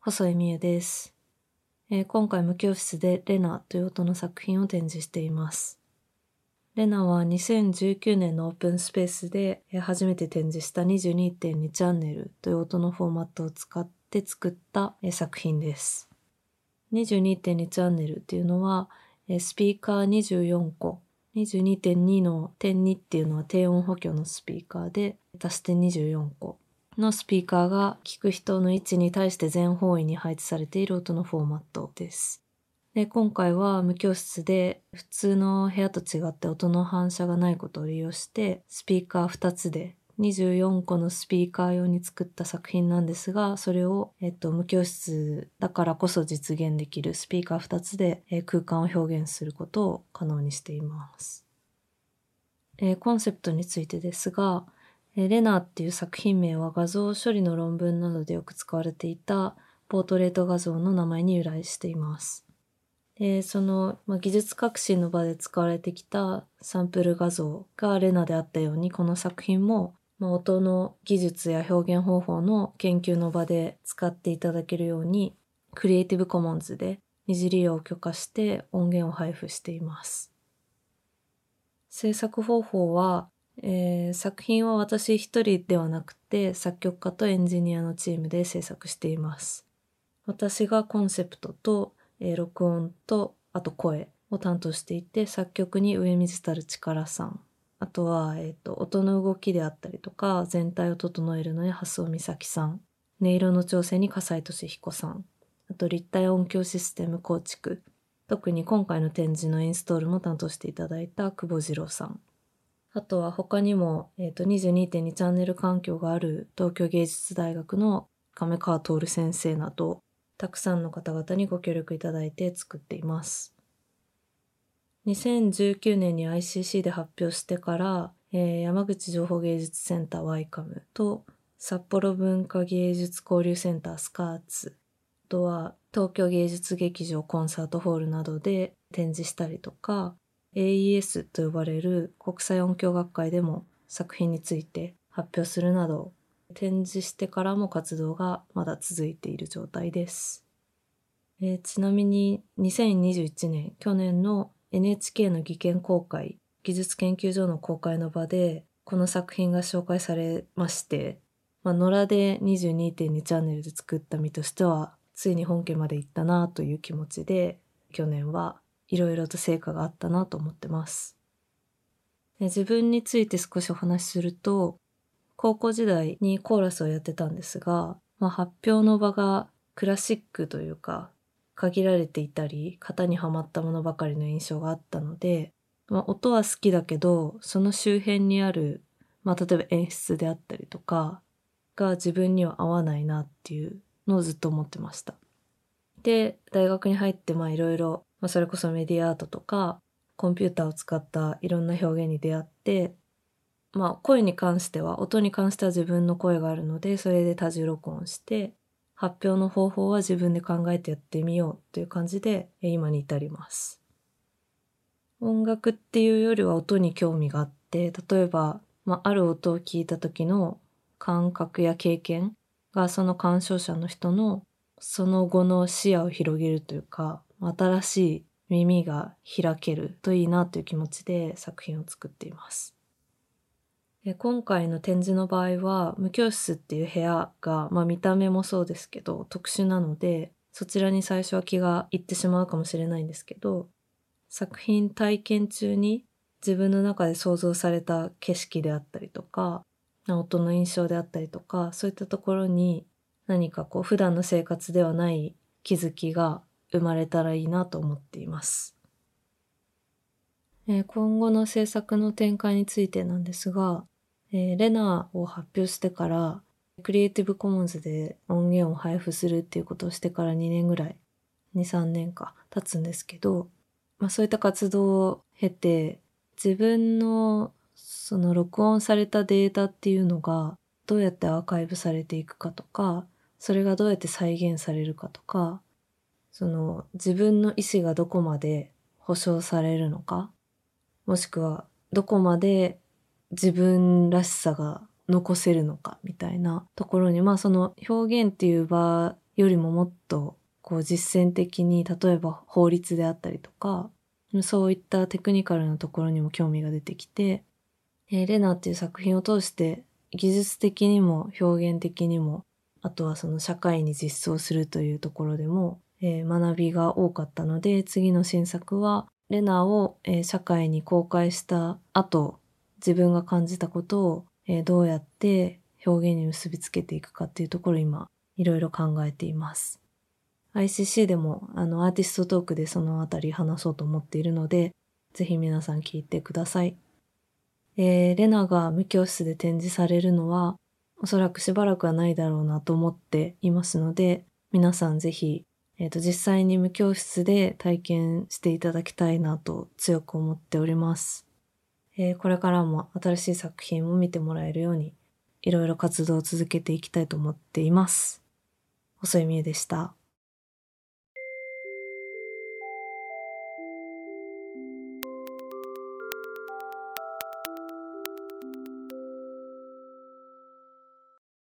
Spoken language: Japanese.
細井美優です、えー、今回無教室でレナという音の作品を展示しています。レナは2019年のオープンスペースで初めて展示した22.2チャンネルという音のフォーマットを使って作った作品です。22.2チャンネルっていうのはスピーカー24個22.2の点2っていうのは低音補強のスピーカーで足して24個のスピーカーが聞く人の位置に対して全方位に配置されている音のフォーマットです。で今回は無教室で普通の部屋と違って音の反射がないことを利用してスピーカー2つで24個のスピーカー用に作った作品なんですが、それを、えっと、無教室だからこそ実現できるスピーカー2つで、えー、空間を表現することを可能にしています。えー、コンセプトについてですが、えー、レナーっていう作品名は画像処理の論文などでよく使われていたポートレート画像の名前に由来しています。で、その、まあ、技術革新の場で使われてきたサンプル画像がレナであったように、この作品も、まあ、音の技術や表現方法の研究の場で使っていただけるように、クリエイティブコモンズで二次利用を許可して音源を配布しています。制作方法は、えー、作品は私一人ではなくて作曲家とエンジニアのチームで制作しています。私がコンセプトとえー、録音とあと声を担当していて作曲に上水たる力さんあとは、えーと、音の動きであったりとか全体を整えるのに蓮尾美咲さん。音色の調整に笠井俊彦さん。あと立体音響システム構築。特に今回の展示のインストールも担当していただいた久保次郎さん。あとは他にも、えーと、22.2チャンネル環境がある東京芸術大学の亀川徹先生などたくさんの方々にご協力いただいて作っています。2019年に ICC で発表してから、えー、山口情報芸術センターワイカムと札幌文化芸術交流センタースカーツ、あとは東京芸術劇場コンサートホールなどで展示したりとか、AES と呼ばれる国際音響学会でも作品について発表するなど展示してからも活動がまだ続いている状態です。えー、ちなみに2021年去年の NHK の技研公開技術研究所の公開の場でこの作品が紹介されまして、まあ、野良で22.2チャンネルで作った身としてはついに本家まで行ったなという気持ちで去年はいろいろと成果があったなと思ってます。自分について少しお話しすると高校時代にコーラスをやってたんですが、まあ、発表の場がクラシックというか、限られていたり、型にはまったものばかりの印象があったので、まあ、音は好きだけど、その周辺にある、まあ、例えば演出であったりとか、が自分には合わないなっていうのをずっと思ってました。で、大学に入ってまあいろいろ、まあ、それこそメディアアートとか、コンピューターを使ったいろんな表現に出会って、まあ声に関しては、音に関しては自分の声があるので、それで多重録音して、発表の方法は自分で考えてやってみようという感じで、今に至ります。音楽っていうよりは音に興味があって、例えば、まあ、ある音を聞いた時の感覚や経験がその鑑賞者の人のその後の視野を広げるというか、新しい耳が開けるといいなという気持ちで作品を作っています。今回の展示の場合は無教室っていう部屋が、まあ、見た目もそうですけど特殊なのでそちらに最初は気がいってしまうかもしれないんですけど作品体験中に自分の中で想像された景色であったりとか音の印象であったりとかそういったところに何かこう普段の生活ではない気づきが生まれたらいいなと思っています。今後の制作の展開についてなんですが、えー、レナを発表してから、クリエイティブコモンズで音源を配布するっていうことをしてから2年ぐらい、2、3年か経つんですけど、まあそういった活動を経て、自分のその録音されたデータっていうのがどうやってアーカイブされていくかとか、それがどうやって再現されるかとか、その自分の意思がどこまで保証されるのか、もしくはどこまで自分らしさが残せるのかみたいなところに、まあその表現っていう場よりももっとこう実践的に、例えば法律であったりとか、そういったテクニカルなところにも興味が出てきて、えー、レナっていう作品を通して技術的にも表現的にも、あとはその社会に実装するというところでも、えー、学びが多かったので、次の新作はレナを、社会に公開した後、自分が感じたことを、えー、どうやって表現に結びつけていくかっていうところ今、いろいろ考えています。ICC でも、あの、アーティストトークでそのあたり話そうと思っているので、ぜひ皆さん聞いてください。えー、レナが無教室で展示されるのは、おそらくしばらくはないだろうなと思っていますので、皆さんぜひえっ、ー、と、実際に無教室で体験していただきたいなと強く思っております。えー、これからも新しい作品を見てもらえるように、いろいろ活動を続けていきたいと思っています。細井美優でした。